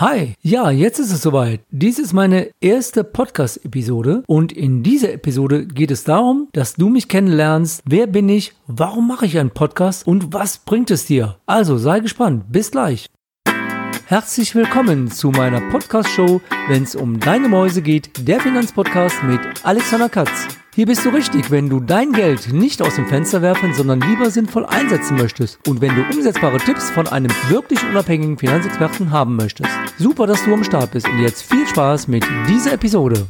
Hi, ja, jetzt ist es soweit. Dies ist meine erste Podcast-Episode und in dieser Episode geht es darum, dass du mich kennenlernst. Wer bin ich? Warum mache ich einen Podcast? Und was bringt es dir? Also sei gespannt. Bis gleich. Herzlich willkommen zu meiner Podcast-Show, wenn es um deine Mäuse geht, der Finanzpodcast mit Alexander Katz. Hier bist du richtig, wenn du dein Geld nicht aus dem Fenster werfen, sondern lieber sinnvoll einsetzen möchtest und wenn du umsetzbare Tipps von einem wirklich unabhängigen Finanzexperten haben möchtest. Super, dass du am Start bist und jetzt viel Spaß mit dieser Episode.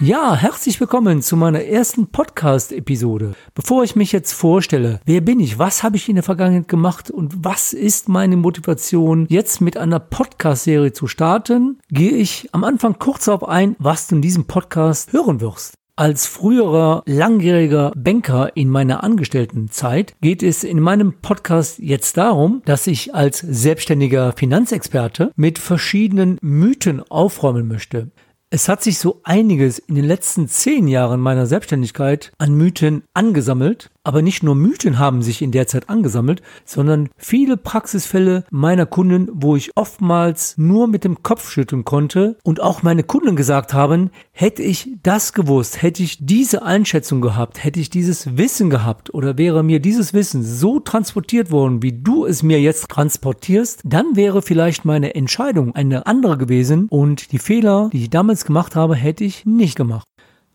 Ja, herzlich willkommen zu meiner ersten Podcast-Episode. Bevor ich mich jetzt vorstelle, wer bin ich, was habe ich in der Vergangenheit gemacht und was ist meine Motivation, jetzt mit einer Podcast-Serie zu starten, gehe ich am Anfang kurz darauf ein, was du in diesem Podcast hören wirst. Als früherer langjähriger Banker in meiner Angestelltenzeit geht es in meinem Podcast jetzt darum, dass ich als selbstständiger Finanzexperte mit verschiedenen Mythen aufräumen möchte. Es hat sich so einiges in den letzten zehn Jahren meiner Selbstständigkeit an Mythen angesammelt, aber nicht nur Mythen haben sich in der Zeit angesammelt, sondern viele Praxisfälle meiner Kunden, wo ich oftmals nur mit dem Kopf schütteln konnte und auch meine Kunden gesagt haben, hätte ich das gewusst, hätte ich diese Einschätzung gehabt, hätte ich dieses Wissen gehabt oder wäre mir dieses Wissen so transportiert worden, wie du es mir jetzt transportierst, dann wäre vielleicht meine Entscheidung eine andere gewesen und die Fehler, die ich damals gemacht habe, hätte ich nicht gemacht.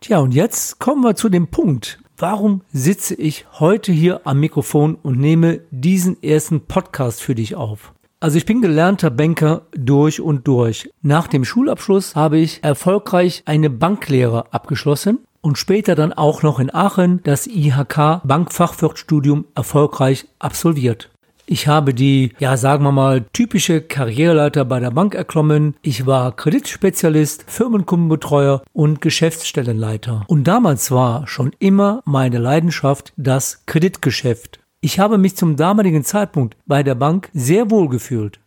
Tja, und jetzt kommen wir zu dem Punkt, Warum sitze ich heute hier am Mikrofon und nehme diesen ersten Podcast für dich auf? Also ich bin gelernter Banker durch und durch. Nach dem Schulabschluss habe ich erfolgreich eine Banklehre abgeschlossen und später dann auch noch in Aachen das IHK Bankfachwirtstudium erfolgreich absolviert. Ich habe die, ja, sagen wir mal, typische Karriereleiter bei der Bank erklommen. Ich war Kreditspezialist, Firmenkundenbetreuer und Geschäftsstellenleiter. Und damals war schon immer meine Leidenschaft das Kreditgeschäft. Ich habe mich zum damaligen Zeitpunkt bei der Bank sehr wohl gefühlt.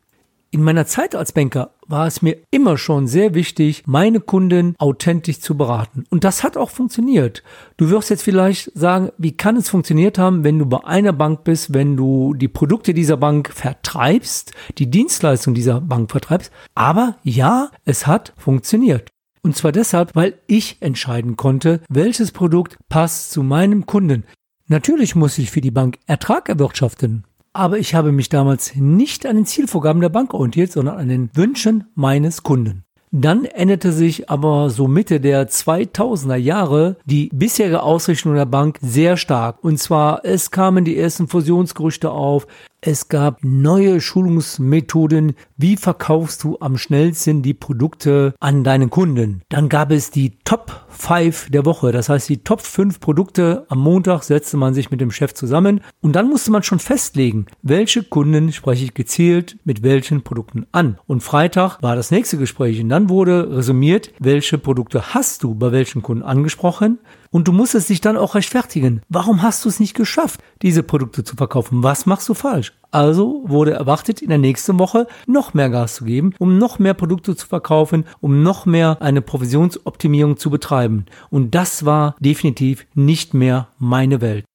In meiner Zeit als Banker war es mir immer schon sehr wichtig, meine Kunden authentisch zu beraten. Und das hat auch funktioniert. Du wirst jetzt vielleicht sagen, wie kann es funktioniert haben, wenn du bei einer Bank bist, wenn du die Produkte dieser Bank vertreibst, die Dienstleistung dieser Bank vertreibst. Aber ja, es hat funktioniert. Und zwar deshalb, weil ich entscheiden konnte, welches Produkt passt zu meinem Kunden. Natürlich muss ich für die Bank Ertrag erwirtschaften aber ich habe mich damals nicht an den Zielvorgaben der Bank orientiert, sondern an den Wünschen meines Kunden. Dann änderte sich aber so Mitte der 2000er Jahre die bisherige Ausrichtung der Bank sehr stark. Und zwar, es kamen die ersten Fusionsgerüchte auf, es gab neue Schulungsmethoden. Wie verkaufst du am schnellsten die Produkte an deinen Kunden? Dann gab es die Top 5 der Woche. Das heißt, die Top 5 Produkte. Am Montag setzte man sich mit dem Chef zusammen und dann musste man schon festlegen, welche Kunden spreche ich gezielt mit welchen Produkten an. Und Freitag war das nächste Gespräch und dann wurde resümiert, welche Produkte hast du bei welchen Kunden angesprochen und du musstest dich dann auch rechtfertigen. Warum hast du es nicht geschafft, diese Produkte zu verkaufen? Was machst du falsch? Also wurde erwartet, in der nächsten Woche noch mehr Gas zu geben, um noch mehr Produkte zu verkaufen, um noch mehr eine Provisionsoptimierung zu betreiben. Und das war definitiv nicht mehr meine Welt.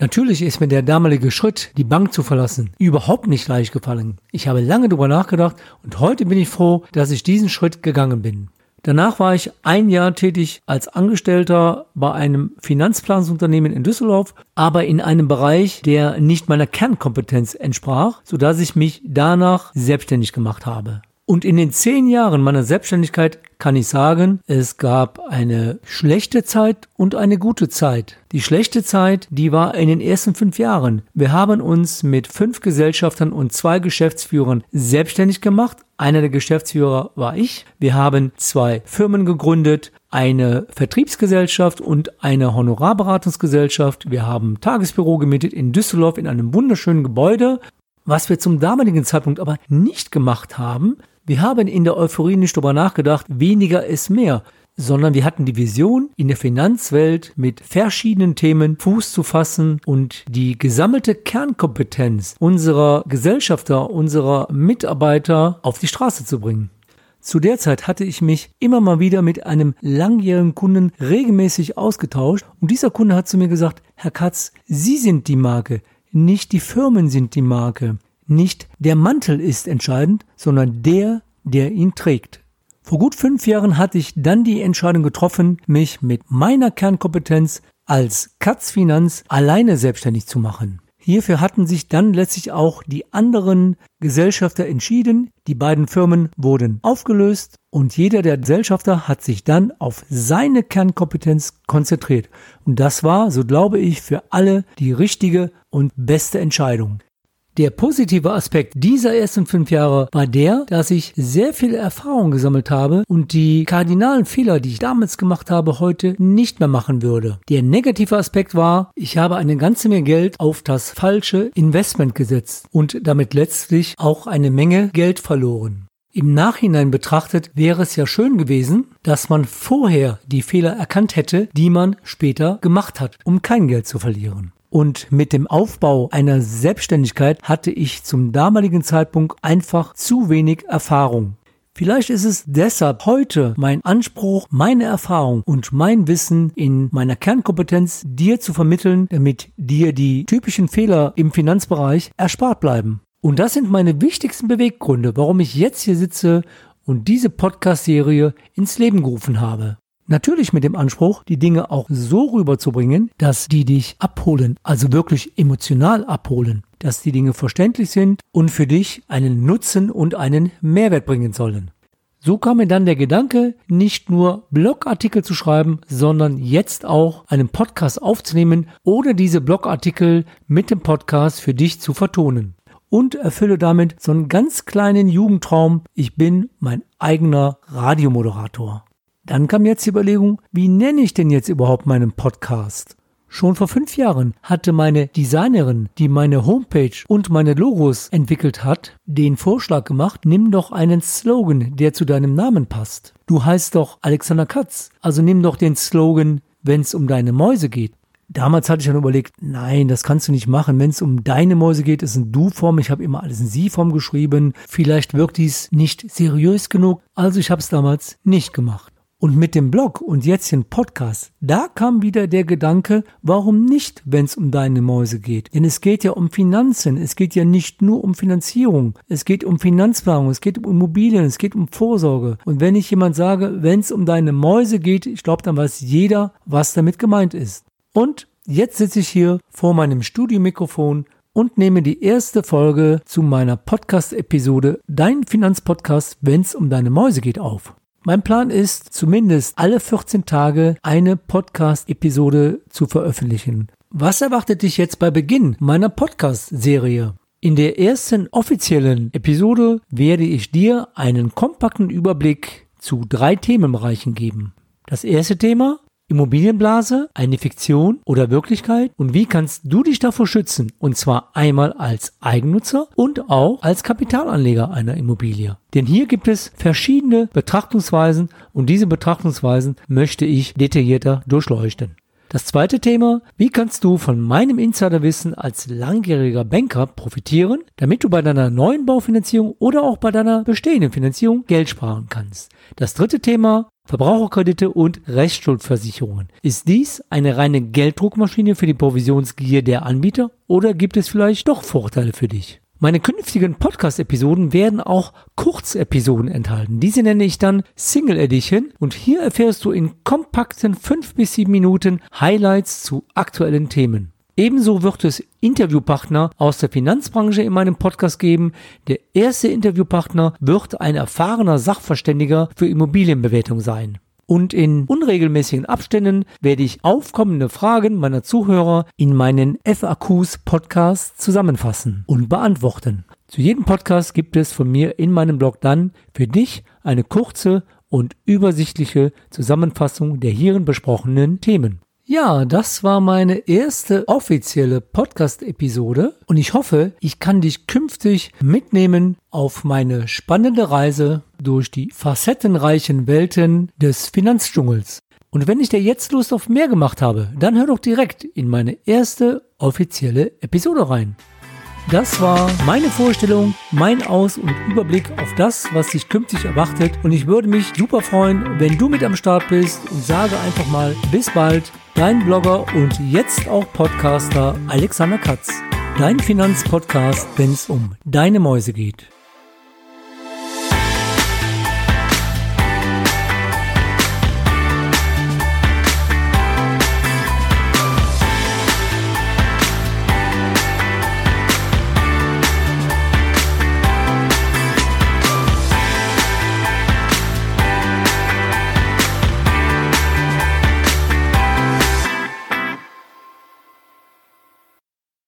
Natürlich ist mir der damalige Schritt, die Bank zu verlassen, überhaupt nicht leicht gefallen. Ich habe lange darüber nachgedacht und heute bin ich froh, dass ich diesen Schritt gegangen bin. Danach war ich ein Jahr tätig als Angestellter bei einem Finanzplanungsunternehmen in Düsseldorf, aber in einem Bereich, der nicht meiner Kernkompetenz entsprach, sodass ich mich danach selbstständig gemacht habe. Und in den zehn Jahren meiner Selbstständigkeit kann ich sagen, es gab eine schlechte Zeit und eine gute Zeit. Die schlechte Zeit, die war in den ersten fünf Jahren. Wir haben uns mit fünf Gesellschaftern und zwei Geschäftsführern selbstständig gemacht. Einer der Geschäftsführer war ich. Wir haben zwei Firmen gegründet, eine Vertriebsgesellschaft und eine Honorarberatungsgesellschaft. Wir haben Tagesbüro gemietet in Düsseldorf in einem wunderschönen Gebäude. Was wir zum damaligen Zeitpunkt aber nicht gemacht haben, wir haben in der Euphorie nicht darüber nachgedacht, weniger ist mehr, sondern wir hatten die Vision, in der Finanzwelt mit verschiedenen Themen Fuß zu fassen und die gesammelte Kernkompetenz unserer Gesellschafter, unserer Mitarbeiter auf die Straße zu bringen. Zu der Zeit hatte ich mich immer mal wieder mit einem langjährigen Kunden regelmäßig ausgetauscht und dieser Kunde hat zu mir gesagt, Herr Katz, Sie sind die Marke, nicht die Firmen sind die Marke. Nicht der Mantel ist entscheidend, sondern der, der ihn trägt. Vor gut fünf Jahren hatte ich dann die Entscheidung getroffen, mich mit meiner Kernkompetenz als Katz Finanz alleine selbstständig zu machen. Hierfür hatten sich dann letztlich auch die anderen Gesellschafter entschieden. Die beiden Firmen wurden aufgelöst und jeder der Gesellschafter hat sich dann auf seine Kernkompetenz konzentriert. Und das war, so glaube ich, für alle die richtige und beste Entscheidung. Der positive Aspekt dieser ersten fünf Jahre war der, dass ich sehr viel Erfahrung gesammelt habe und die kardinalen Fehler, die ich damals gemacht habe, heute nicht mehr machen würde. Der negative Aspekt war, ich habe eine ganze Menge Geld auf das falsche Investment gesetzt und damit letztlich auch eine Menge Geld verloren. Im Nachhinein betrachtet wäre es ja schön gewesen, dass man vorher die Fehler erkannt hätte, die man später gemacht hat, um kein Geld zu verlieren. Und mit dem Aufbau einer Selbstständigkeit hatte ich zum damaligen Zeitpunkt einfach zu wenig Erfahrung. Vielleicht ist es deshalb heute mein Anspruch, meine Erfahrung und mein Wissen in meiner Kernkompetenz dir zu vermitteln, damit dir die typischen Fehler im Finanzbereich erspart bleiben. Und das sind meine wichtigsten Beweggründe, warum ich jetzt hier sitze und diese Podcast-Serie ins Leben gerufen habe. Natürlich mit dem Anspruch, die Dinge auch so rüberzubringen, dass die dich abholen, also wirklich emotional abholen, dass die Dinge verständlich sind und für dich einen Nutzen und einen Mehrwert bringen sollen. So kam mir dann der Gedanke, nicht nur Blogartikel zu schreiben, sondern jetzt auch einen Podcast aufzunehmen oder diese Blogartikel mit dem Podcast für dich zu vertonen. Und erfülle damit so einen ganz kleinen Jugendtraum, ich bin mein eigener Radiomoderator. Dann kam jetzt die Überlegung, wie nenne ich denn jetzt überhaupt meinen Podcast? Schon vor fünf Jahren hatte meine Designerin, die meine Homepage und meine Logos entwickelt hat, den Vorschlag gemacht, nimm doch einen Slogan, der zu deinem Namen passt. Du heißt doch Alexander Katz, also nimm doch den Slogan, wenn es um deine Mäuse geht. Damals hatte ich dann überlegt, nein, das kannst du nicht machen. Wenn es um deine Mäuse geht, ist ein Du-Form. Ich habe immer alles in Sie-Form geschrieben. Vielleicht wirkt dies nicht seriös genug. Also ich habe es damals nicht gemacht. Und mit dem Blog und jetzt den Podcast, da kam wieder der Gedanke, warum nicht, wenn es um deine Mäuse geht? Denn es geht ja um Finanzen, es geht ja nicht nur um Finanzierung, es geht um Finanzplanung, es geht um Immobilien, es geht um Vorsorge. Und wenn ich jemand sage, wenn es um deine Mäuse geht, ich glaube, dann weiß jeder, was damit gemeint ist. Und jetzt sitze ich hier vor meinem Studiomikrofon und nehme die erste Folge zu meiner Podcast-Episode Dein Finanzpodcast, wenn es um deine Mäuse geht, auf. Mein Plan ist, zumindest alle 14 Tage eine Podcast-Episode zu veröffentlichen. Was erwartet dich jetzt bei Beginn meiner Podcast-Serie? In der ersten offiziellen Episode werde ich dir einen kompakten Überblick zu drei Themenbereichen geben. Das erste Thema Immobilienblase, eine Fiktion oder Wirklichkeit und wie kannst du dich davor schützen? Und zwar einmal als Eigennutzer und auch als Kapitalanleger einer Immobilie. Denn hier gibt es verschiedene Betrachtungsweisen und diese Betrachtungsweisen möchte ich detaillierter durchleuchten. Das zweite Thema, wie kannst du von meinem Insiderwissen als langjähriger Banker profitieren, damit du bei deiner neuen Baufinanzierung oder auch bei deiner bestehenden Finanzierung Geld sparen kannst. Das dritte Thema, Verbraucherkredite und Rechtsschuldversicherungen. Ist dies eine reine Gelddruckmaschine für die Provisionsgier der Anbieter oder gibt es vielleicht doch Vorteile für dich? Meine künftigen Podcast-Episoden werden auch Kurzepisoden enthalten. Diese nenne ich dann Single Edition und hier erfährst du in kompakten 5 bis 7 Minuten Highlights zu aktuellen Themen. Ebenso wird es Interviewpartner aus der Finanzbranche in meinem Podcast geben. Der erste Interviewpartner wird ein erfahrener Sachverständiger für Immobilienbewertung sein. Und in unregelmäßigen Abständen werde ich aufkommende Fragen meiner Zuhörer in meinen FAQs Podcast zusammenfassen und beantworten. Zu jedem Podcast gibt es von mir in meinem Blog dann für dich eine kurze und übersichtliche Zusammenfassung der hierin besprochenen Themen. Ja, das war meine erste offizielle Podcast-Episode und ich hoffe, ich kann dich künftig mitnehmen auf meine spannende Reise durch die facettenreichen Welten des Finanzdschungels. Und wenn ich dir jetzt Lust auf mehr gemacht habe, dann hör doch direkt in meine erste offizielle Episode rein. Das war meine Vorstellung, mein Aus- und Überblick auf das, was dich künftig erwartet. Und ich würde mich super freuen, wenn du mit am Start bist und sage einfach mal bis bald, dein Blogger und jetzt auch Podcaster Alexander Katz. Dein Finanzpodcast, wenn es um deine Mäuse geht.